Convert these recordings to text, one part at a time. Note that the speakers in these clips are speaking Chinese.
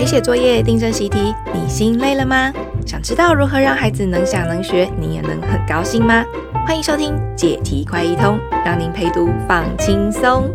陪写作业、订正习题，你心累了吗？想知道如何让孩子能想能学，你也能很高兴吗？欢迎收听解题快易通，让您陪读放轻松。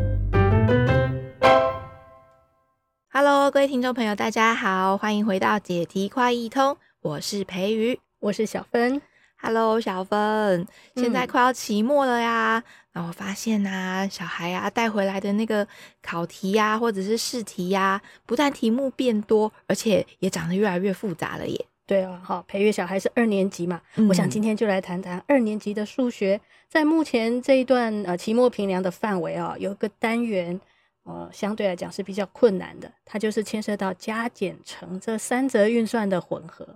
Hello，各位听众朋友，大家好，欢迎回到解题快易通，我是培瑜，我是小芬。Hello，小芬，现在快要期末了呀。那、嗯、我发现呐、啊，小孩啊带回来的那个考题呀、啊，或者是试题呀、啊，不但题目变多，而且也长得越来越复杂了耶。对啊，好，培育小孩是二年级嘛，嗯、我想今天就来谈谈二年级的数学。在目前这一段呃期末评量的范围啊，有一个单元呃相对来讲是比较困难的，它就是牵涉到加减乘这三则运算的混合。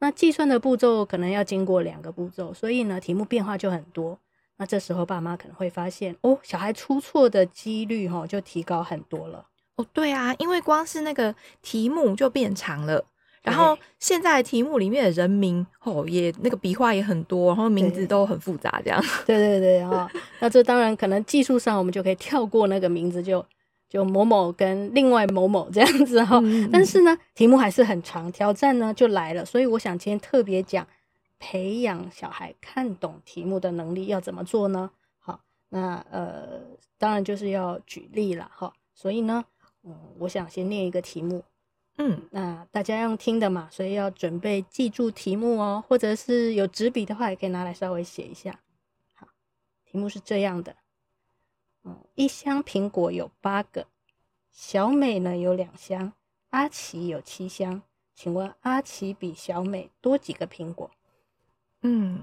那计算的步骤可能要经过两个步骤，所以呢，题目变化就很多。那这时候爸妈可能会发现，哦，小孩出错的几率哈就提高很多了。哦，对啊，因为光是那个题目就变长了，然后现在题目里面的人名哦也那个笔画也很多，然后名字都很复杂，这样。对对对啊，那这当然可能技术上我们就可以跳过那个名字就。就某某跟另外某某这样子哈，嗯嗯，但是呢，题目还是很长，挑战呢就来了。所以我想今天特别讲培养小孩看懂题目的能力要怎么做呢？好，那呃，当然就是要举例了哈。所以呢，嗯，我想先念一个题目，嗯，那大家用听的嘛，所以要准备记住题目哦，或者是有纸笔的话，也可以拿来稍微写一下。好，题目是这样的。一箱苹果有八个，小美呢有两箱，阿奇有七箱。请问阿奇比小美多几个苹果？嗯，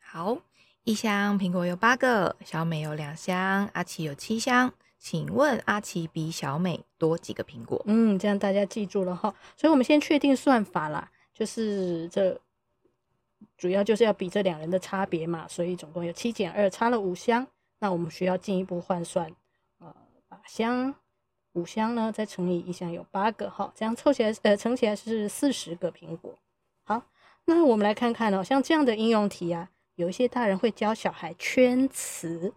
好，一箱苹果有八个，小美有两箱，阿奇有七箱。请问阿奇比小美多几个苹果？嗯，这样大家记住了哈。所以我们先确定算法啦，就是这主要就是要比这两人的差别嘛。所以总共有七减二，差了五箱。那我们需要进一步换算，呃，把箱五箱呢再乘以一箱有八个哈，这样凑起来呃乘起来是四十个苹果。好，那我们来看看哦，像这样的应用题啊，有一些大人会教小孩圈词，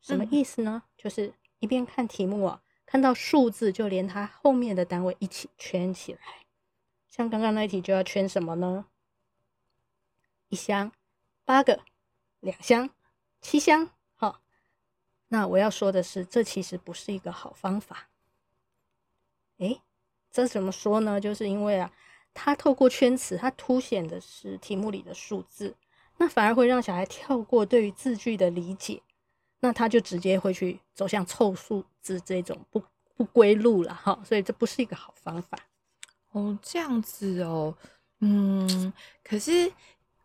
什么意思呢？就是一边看题目啊，看到数字就连它后面的单位一起圈起来。像刚刚那一题就要圈什么呢？一箱八个，两箱七箱。那我要说的是，这其实不是一个好方法。诶，这怎么说呢？就是因为啊，它透过圈词，它凸显的是题目里的数字，那反而会让小孩跳过对于字句的理解，那他就直接会去走向凑数字这种不不归路了哈。所以这不是一个好方法。哦，这样子哦，嗯，可是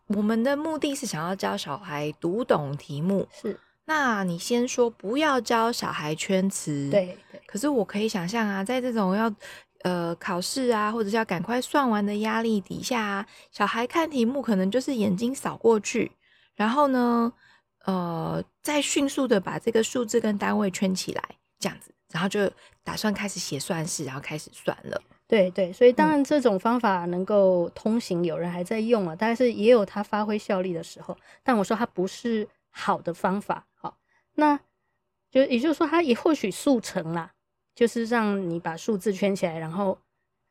我们的目的是想要教小孩读懂题目，是。那你先说不要教小孩圈词，对，对。可是我可以想象啊，在这种要呃考试啊，或者是要赶快算完的压力底下啊，小孩看题目可能就是眼睛扫过去，然后呢，呃，再迅速的把这个数字跟单位圈起来，这样子，然后就打算开始写算式，然后开始算了。对对，所以当然这种方法能够通行，有人还在用啊，但是也有它发挥效力的时候。但我说它不是好的方法。好那就也就是说，它也或许速成啦，就是让你把数字圈起来，然后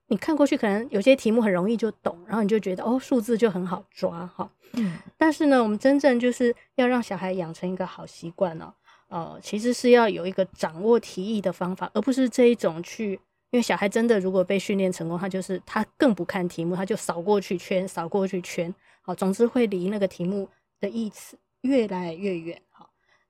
你看过去，可能有些题目很容易就懂，然后你就觉得哦，数字就很好抓哈。嗯。但是呢，我们真正就是要让小孩养成一个好习惯哦，呃，其实是要有一个掌握题意的方法，而不是这一种去，因为小孩真的如果被训练成功，他就是他更不看题目，他就扫过去圈，扫过去圈，好，总之会离那个题目的意思越来越远。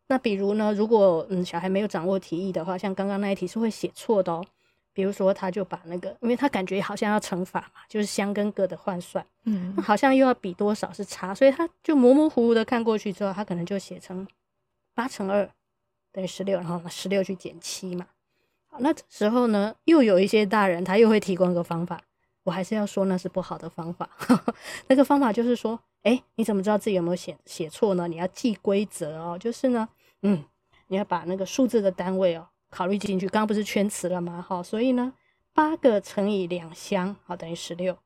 那比如呢，如果嗯小孩没有掌握题意的话，像刚刚那一题是会写错的哦。比如说，他就把那个，因为他感觉好像要乘法嘛，就是箱跟个的换算，嗯，那好像又要比多少是差，所以他就模模糊糊的看过去之后，他可能就写成八乘二等于十六，然后十六去减七嘛。好，那这时候呢，又有一些大人他又会提供一个方法，我还是要说那是不好的方法。那个方法就是说，哎，你怎么知道自己有没有写写错呢？你要记规则哦，就是呢。嗯，你要把那个数字的单位哦考虑进去。刚刚不是圈词了吗？好，所以呢，八个乘以两箱，好，等于十六。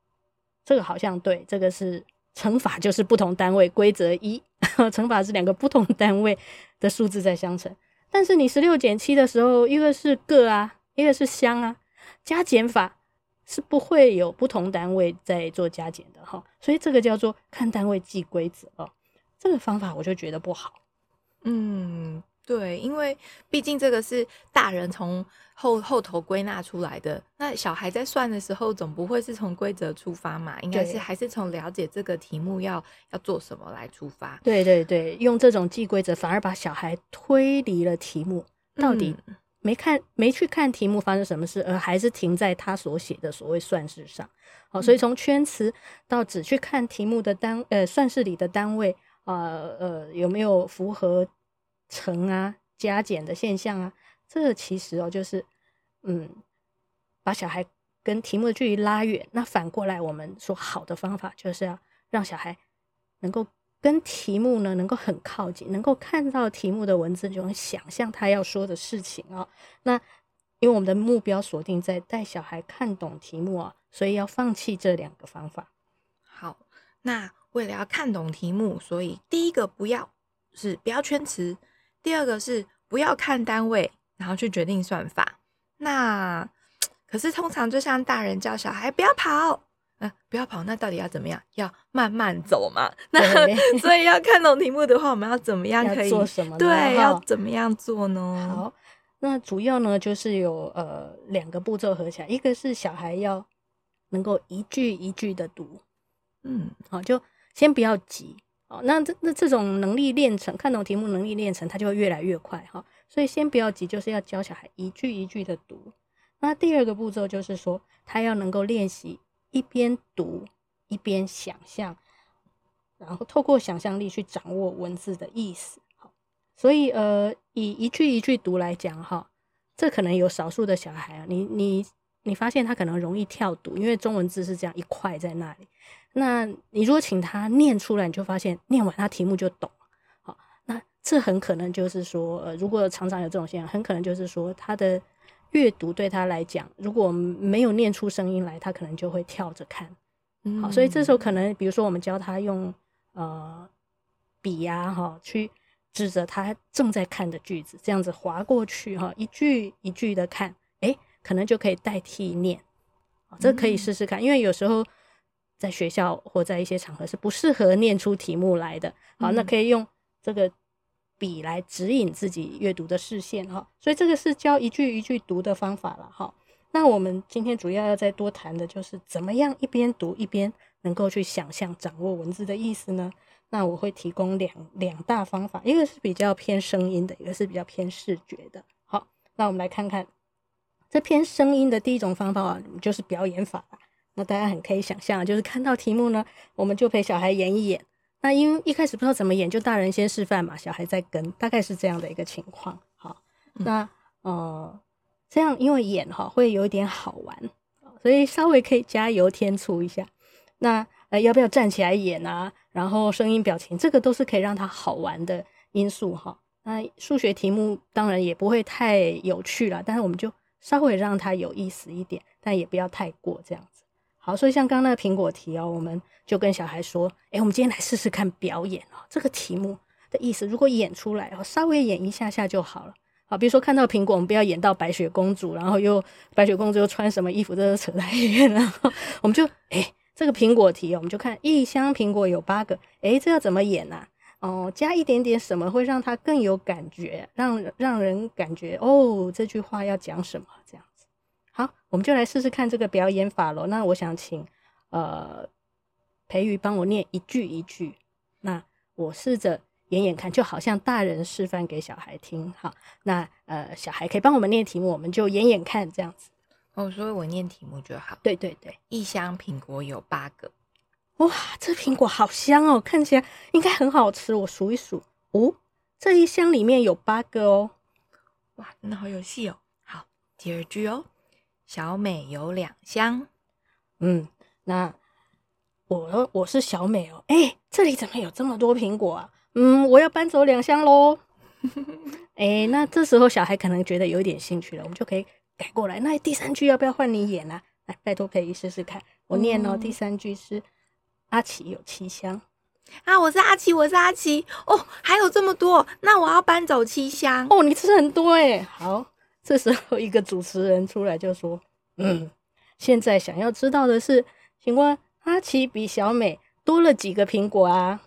这个好像对，这个是乘法，就是不同单位规则一，乘法是两个不同单位的数字在相乘。但是你十六减七的时候，一个是个啊，一个是箱啊。加减法是不会有不同单位在做加减的哈，所以这个叫做看单位记规则哦。这个方法我就觉得不好。嗯，对，因为毕竟这个是大人从后后头归纳出来的，那小孩在算的时候总不会是从规则出发嘛，应该是还是从了解这个题目要要做什么来出发。对对对，用这种记规则反而把小孩推离了题目，到底、嗯。没看，没去看题目发生什么事，而还是停在他所写的所谓算式上。好，所以从圈词到只去看题目的单，呃，算式里的单位，呃呃，有没有符合乘啊、加减的现象啊？这其实哦，就是嗯，把小孩跟题目的距离拉远。那反过来，我们说好的方法就是要让小孩能够。跟题目呢能够很靠近，能够看到题目的文字，就能想象他要说的事情、哦。那因为我们的目标锁定在带小孩看懂题目啊，所以要放弃这两个方法。好，那为了要看懂题目，所以第一个不要是不要圈词，第二个是不要看单位，然后去决定算法。那 可是通常就像大人叫小孩不要跑。啊，不要跑！那到底要怎么样？要慢慢走嘛。那 所以要看懂题目的话，我们要怎么样可以做什么？对，要怎么样做呢？好，那主要呢就是有呃两个步骤合起来，一个是小孩要能够一句一句的读，嗯，好，就先不要急哦。那这那这种能力练成，看懂题目能力练成，它就会越来越快哈。所以先不要急，就是要教小孩一句一句的读。那第二个步骤就是说，他要能够练习。一边读一边想象，然后透过想象力去掌握文字的意思。所以呃，以一句一句读来讲哈，这可能有少数的小孩啊，你你你发现他可能容易跳读，因为中文字是这样一块在那里。那你如果请他念出来，你就发现念完他题目就懂。好，那这很可能就是说，呃，如果常常有这种现象，很可能就是说他的。阅读对他来讲，如果没有念出声音来，他可能就会跳着看。嗯，好，所以这时候可能，比如说我们教他用呃笔呀哈，去指着他正在看的句子，这样子划过去哈，一句一句的看，诶，可能就可以代替念。这可以试试看，因为有时候在学校或在一些场合是不适合念出题目来的。好，那可以用这个。笔来指引自己阅读的视线哈，所以这个是教一句一句读的方法了哈。那我们今天主要要再多谈的就是怎么样一边读一边能够去想象掌握文字的意思呢？那我会提供两两大方法，一个是比较偏声音的，一个是比较偏视觉的。好，那我们来看看这偏声音的第一种方法啊，就是表演法。那大家很可以想象，就是看到题目呢，我们就陪小孩演一演。那因为一开始不知道怎么演，就大人先示范嘛，小孩在跟，大概是这样的一个情况。好，那呃，这样因为演哈会有一点好玩，所以稍微可以加油添醋一下。那呃，要不要站起来演啊？然后声音、表情，这个都是可以让他好玩的因素哈。那数学题目当然也不会太有趣了，但是我们就稍微让他有意思一点，但也不要太过这样子。好，所以像刚刚那个苹果题哦，我们就跟小孩说，诶，我们今天来试试看表演哦，这个题目的意思，如果演出来哦，稍微演一下下就好了。好，比如说看到苹果，我们不要演到白雪公主，然后又白雪公主又穿什么衣服，这都扯太远了。我们就，诶，这个苹果题，我们就看一箱苹果有八个，诶，这要怎么演啊？哦，加一点点什么会让它更有感觉，让让人感觉哦，这句话要讲什么这样。好，我们就来试试看这个表演法喽。那我想请呃培瑜帮我念一句一句，那我试着演演看，就好像大人示范给小孩听。好，那呃小孩可以帮我们念题目，我们就演演看这样子。哦，所以我念题目就好。对对对，一箱苹果有八个。哇，这苹果好香哦，看起来应该很好吃。我数一数，哦，这一箱里面有八个哦。哇，那好有戏哦。好，第二句哦。小美有两箱，嗯，那我我是小美哦，哎、欸，这里怎么有这么多苹果啊？嗯，我要搬走两箱喽。哎、欸，那这时候小孩可能觉得有点兴趣了，我们就可以改过来。那第三句要不要换你演啊？来，拜托可以试试看，我念哦。嗯、第三句是阿奇有七箱啊，我是阿奇，我是阿奇哦，还有这么多，那我要搬走七箱哦。你吃很多哎，好。这时候，一个主持人出来就说：“嗯，现在想要知道的是，请问阿奇比小美多了几个苹果啊？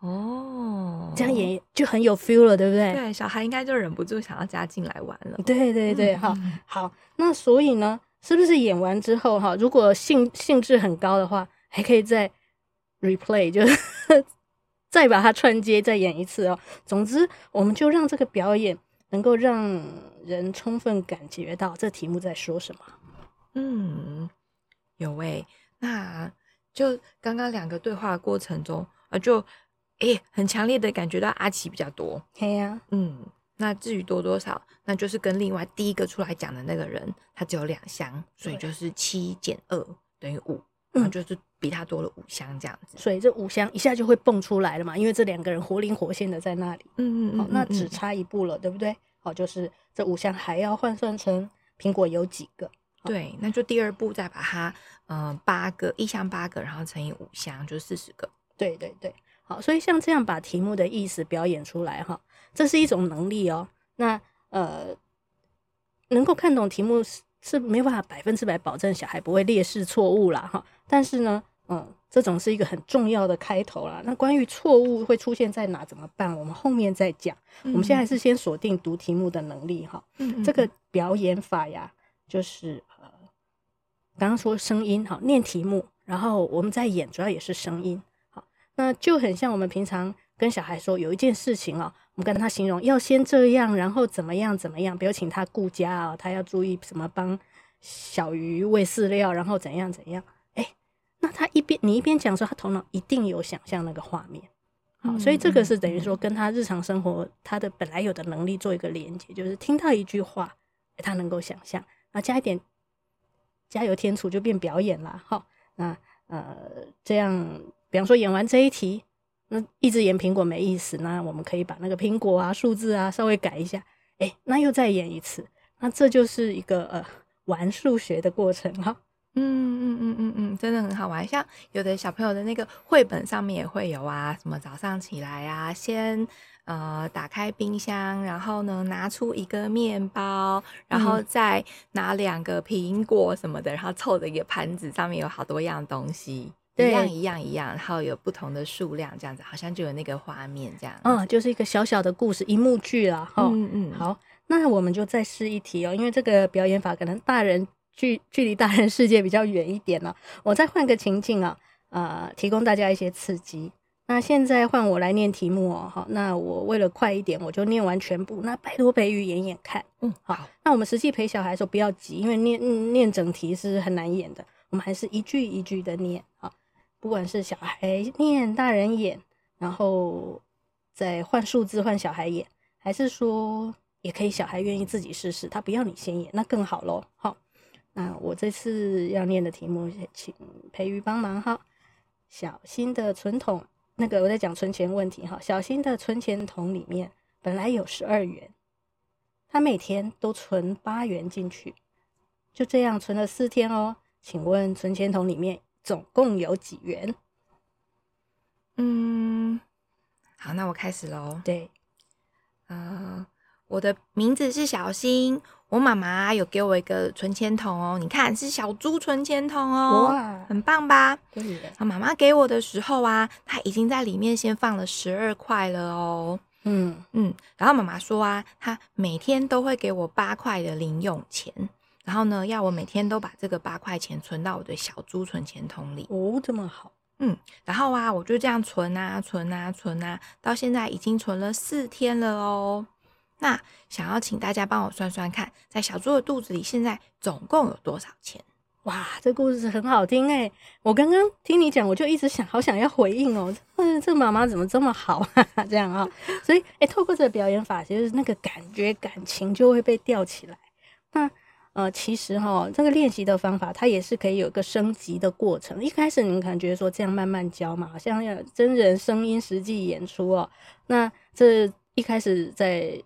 哦，这样也就很有 feel 了，对不对？对，小孩应该就忍不住想要加进来玩了。对对对，哈、嗯，好，那所以呢，是不是演完之后哈，如果兴兴致很高的话，还可以再 replay，就是 再把它串接再演一次哦。总之，我们就让这个表演能够让人充分感觉到这题目在说什么。嗯，有诶、欸，那就刚刚两个对话的过程中啊，就。诶、欸，很强烈的感觉到阿奇比较多。对呀、啊，嗯，那至于多多少，那就是跟另外第一个出来讲的那个人，他只有两箱，所以就是七减二等于五，嗯就是比他多了五箱这样子。所以这五箱一下就会蹦出来了嘛，因为这两个人活灵活现的在那里。嗯嗯嗯，好，那只差一步了，对不对？好，就是这五箱还要换算成苹果有几个？对，那就第二步再把它，嗯、呃，八个一箱八个，然后乘以五箱，就四十个。对对对。好，所以像这样把题目的意思表演出来，哈，这是一种能力哦。那呃，能够看懂题目是是没办法百分之百保证小孩不会列示错误啦，哈。但是呢，嗯，这种是一个很重要的开头啦。那关于错误会出现在哪怎么办？我们后面再讲。嗯、我们现在还是先锁定读题目的能力，哈。嗯，这个表演法呀，就是呃，刚刚说声音，哈，念题目，然后我们在演，主要也是声音。好那就很像我们平常跟小孩说，有一件事情啊，我们跟他形容要先这样，然后怎么样怎么样，比如请他顾家啊，他要注意什么，帮小鱼喂饲料，然后怎样怎样。哎，那他一边你一边讲说，他头脑一定有想象那个画面。好，所以这个是等于说跟他日常生活他的本来有的能力做一个连接，就是听到一句话，他能够想象，那加一点加油添醋就变表演了。好，那呃这样。比方说演完这一题，那一直演苹果没意思，那我们可以把那个苹果啊、数字啊稍微改一下，哎，那又再演一次，那这就是一个呃玩数学的过程哈。嗯嗯嗯嗯嗯，真的很好玩。像有的小朋友的那个绘本上面也会有啊，什么早上起来啊，先呃打开冰箱，然后呢拿出一个面包，然后再拿两个苹果什么的，然后凑着一个盘子，上面有好多样东西。一样一样一样，然后有不同的数量，这样子好像就有那个画面这样。嗯，就是一个小小的故事，一幕剧啦。哈，嗯嗯。好，那我们就再试一题哦，因为这个表演法可能大人距距离大人世界比较远一点呢。我再换个情境啊，呃，提供大家一些刺激。那现在换我来念题目哦。好，那我为了快一点，我就念完全部。那拜托培瑜演演看。嗯，好。那我们实际陪小孩的时候不要急，因为念念整题是很难演的。我们还是一句一句的念。啊。不管是小孩念，大人演，然后再换数字换小孩演，还是说也可以小孩愿意自己试试，他不要你先演，那更好喽。好，那我这次要念的题目，请培瑜帮忙哈。小新的存桶，那个我在讲存钱问题哈。小新的存钱桶里面本来有十二元，他每天都存八元进去，就这样存了四天哦。请问存钱桶里面？总共有几元？嗯，好，那我开始喽。对，呃，我的名字是小新，我妈妈有给我一个存钱筒哦，你看是小猪存钱筒哦，哇，很棒吧？对的。妈妈给我的时候啊，她已经在里面先放了十二块了哦。嗯嗯，然后妈妈说啊，她每天都会给我八块的零用钱。然后呢，要我每天都把这个八块钱存到我的小猪存钱筒里哦，这么好，嗯，然后啊，我就这样存啊，存啊，存啊，到现在已经存了四天了哦。那想要请大家帮我算算看，在小猪的肚子里现在总共有多少钱？哇，这故事很好听哎！我刚刚听你讲，我就一直想，好想要回应哦。嗯，这妈妈怎么这么好啊？这样啊，所以哎，透过这个表演法，其实那个感觉、感情就会被吊起来。那。呃，其实哈，这个练习的方法，它也是可以有一个升级的过程。一开始你们可能觉得说这样慢慢教嘛，好像要真人声音实际演出哦。那这一开始在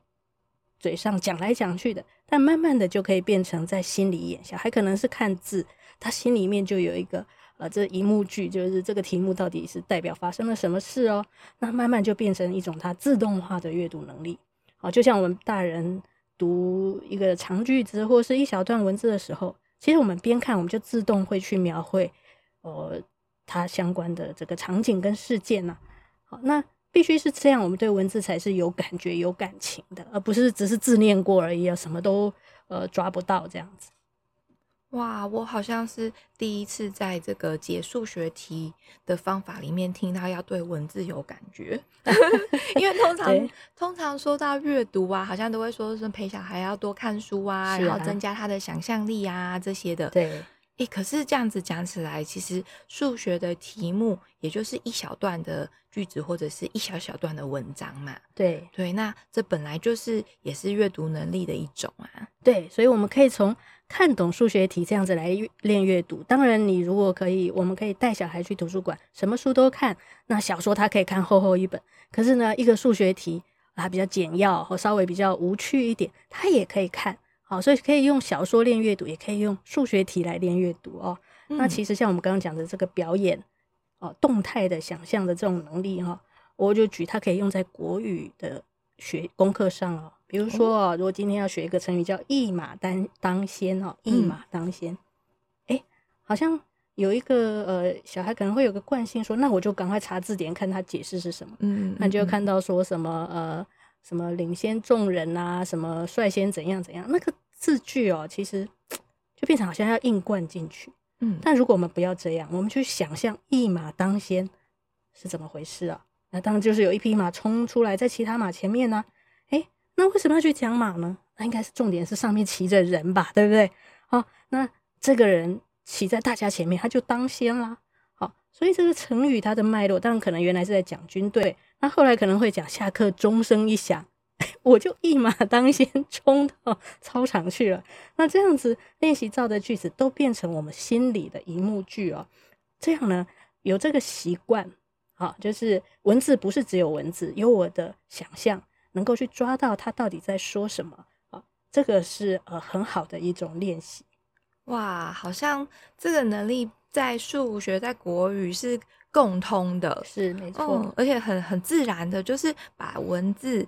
嘴上讲来讲去的，但慢慢的就可以变成在心里演。小孩可能是看字，他心里面就有一个呃，这一幕剧，就是这个题目到底是代表发生了什么事哦。那慢慢就变成一种他自动化的阅读能力。好，就像我们大人。读一个长句子或是一小段文字的时候，其实我们边看，我们就自动会去描绘，呃，它相关的这个场景跟事件呐。好，那必须是这样，我们对文字才是有感觉、有感情的，而不是只是自念过而已啊，什么都呃抓不到这样子。哇，我好像是第一次在这个解数学题的方法里面听到要对文字有感觉，因为通常通常说到阅读啊，好像都会说是陪小孩要多看书啊，啊然后增加他的想象力啊这些的。对，诶，可是这样子讲起来，其实数学的题目也就是一小段的句子或者是一小小段的文章嘛。对对，那这本来就是也是阅读能力的一种啊。对，所以我们可以从。看懂数学题这样子来练阅读，当然你如果可以，我们可以带小孩去图书馆，什么书都看。那小说他可以看厚厚一本，可是呢，一个数学题它比较简要或稍微比较无趣一点，他也可以看。好，所以可以用小说练阅读，也可以用数学题来练阅读哦。嗯、那其实像我们刚刚讲的这个表演哦，动态的想象的这种能力哈，我就举它可以用在国语的学功课上哦。比如说哦，如果今天要学一个成语叫“一马当当先”哦，“一马当先”，哎、嗯，好像有一个呃小孩可能会有个惯性说，那我就赶快查字典看他解释是什么。嗯，嗯，那就看到说什么呃什么领先众人啊，什么率先怎样怎样，那个字句哦，其实 就变成好像要硬灌进去。嗯，但如果我们不要这样，我们去想象“一马当先”是怎么回事啊？那当然就是有一匹马冲出来，在其他马前面呢、啊。那为什么要去讲马呢？那应该是重点是上面骑着人吧，对不对？好，那这个人骑在大家前面，他就当先啦。好，所以这个成语它的脉络，当然可能原来是在讲军队，那后来可能会讲下课钟声一响，我就一马当先 冲到操场去了。那这样子练习造的句子都变成我们心里的一幕剧哦。这样呢，有这个习惯，好，就是文字不是只有文字，有我的想象。能够去抓到他到底在说什么啊？这个是呃很好的一种练习。哇，好像这个能力在数学、在国语是共通的，是没错，嗯，而且很很自然的，就是把文字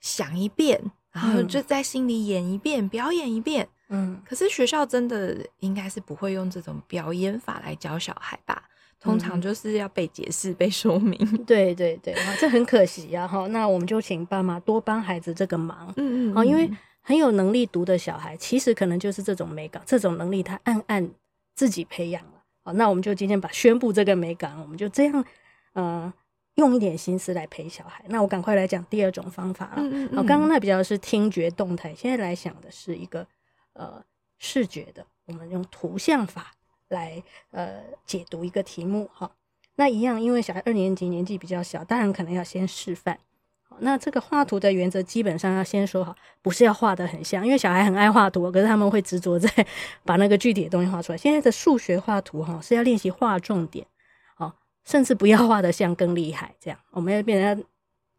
想一遍，然后就在心里演一遍、嗯、表演一遍。嗯，可是学校真的应该是不会用这种表演法来教小孩吧？通常就是要被解释、被说明。对 对对，啊，这很可惜啊！哈，那我们就请爸妈多帮孩子这个忙。嗯嗯，啊，因为很有能力读的小孩，其实可能就是这种美感，这种能力他暗暗自己培养了。好，那我们就今天把宣布这个美感，我们就这样，呃，用一点心思来陪小孩。那我赶快来讲第二种方法了。嗯嗯。好，刚刚那比较是听觉动态，现在来想的是一个呃视觉的，我们用图像法。来呃解读一个题目哈，那一样，因为小孩二年级年纪比较小，当然可能要先示范。那这个画图的原则基本上要先说好，不是要画得很像，因为小孩很爱画图，可是他们会执着在把那个具体的东西画出来。现在的数学画图哈是要练习画重点，好，甚至不要画得像更厉害，这样我们要变成。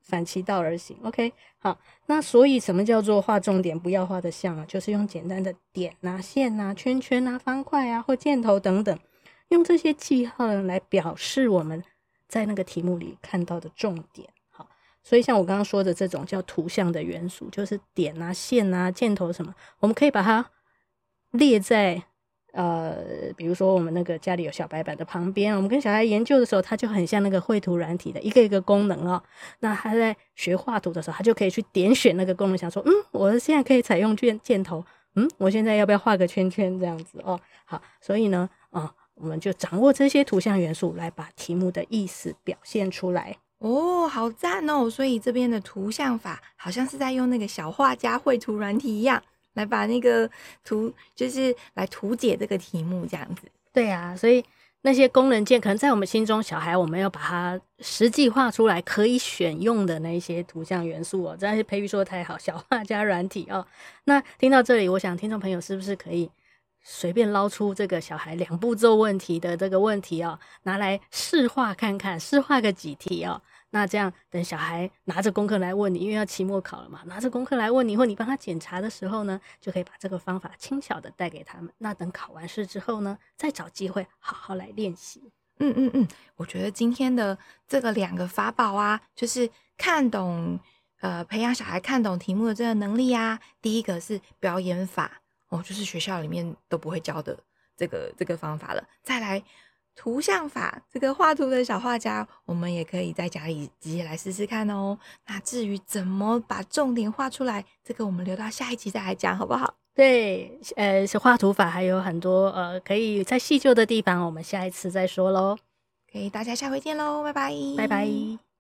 反其道而行，OK，好，那所以什么叫做画重点？不要画得像啊，就是用简单的点啊、线啊、圈圈啊、方块啊或箭头等等，用这些记号来表示我们在那个题目里看到的重点。所以像我刚刚说的这种叫图像的元素，就是点啊、线啊、箭头什么，我们可以把它列在。呃，比如说我们那个家里有小白板的旁边，我们跟小孩研究的时候，他就很像那个绘图软体的一个一个功能哦。那他在学画图的时候，他就可以去点选那个功能，想说，嗯，我现在可以采用箭箭头，嗯，我现在要不要画个圈圈这样子哦？好，所以呢，啊、我们就掌握这些图像元素来把题目的意思表现出来。哦，好赞哦！所以这边的图像法好像是在用那个小画家绘图软体一样。来把那个图，就是来图解这个题目，这样子。对啊，所以那些功能键可能在我们心中，小孩我们要把它实际画出来，可以选用的那一些图像元素哦。这是培育说的太好，小画家软体哦。那听到这里，我想听众朋友是不是可以随便捞出这个小孩两步骤问题的这个问题哦，拿来试画看看，试画个几题哦。那这样，等小孩拿着功课来问你，因为要期末考了嘛，拿着功课来问你，或你帮他检查的时候呢，就可以把这个方法轻巧的带给他们。那等考完试之后呢，再找机会好好来练习。嗯嗯嗯，我觉得今天的这个两个法宝啊，就是看懂，呃，培养小孩看懂题目的这个能力啊。第一个是表演法。哦，就是学校里面都不会教的这个这个方法了。再来，图像法，这个画图的小画家，我们也可以在家里直接来试试看哦。那至于怎么把重点画出来，这个我们留到下一集再来讲，好不好？对，呃，是画图法还有很多呃，可以再细究的地方，我们下一次再说喽。可以，大家下回见喽，拜拜，拜拜。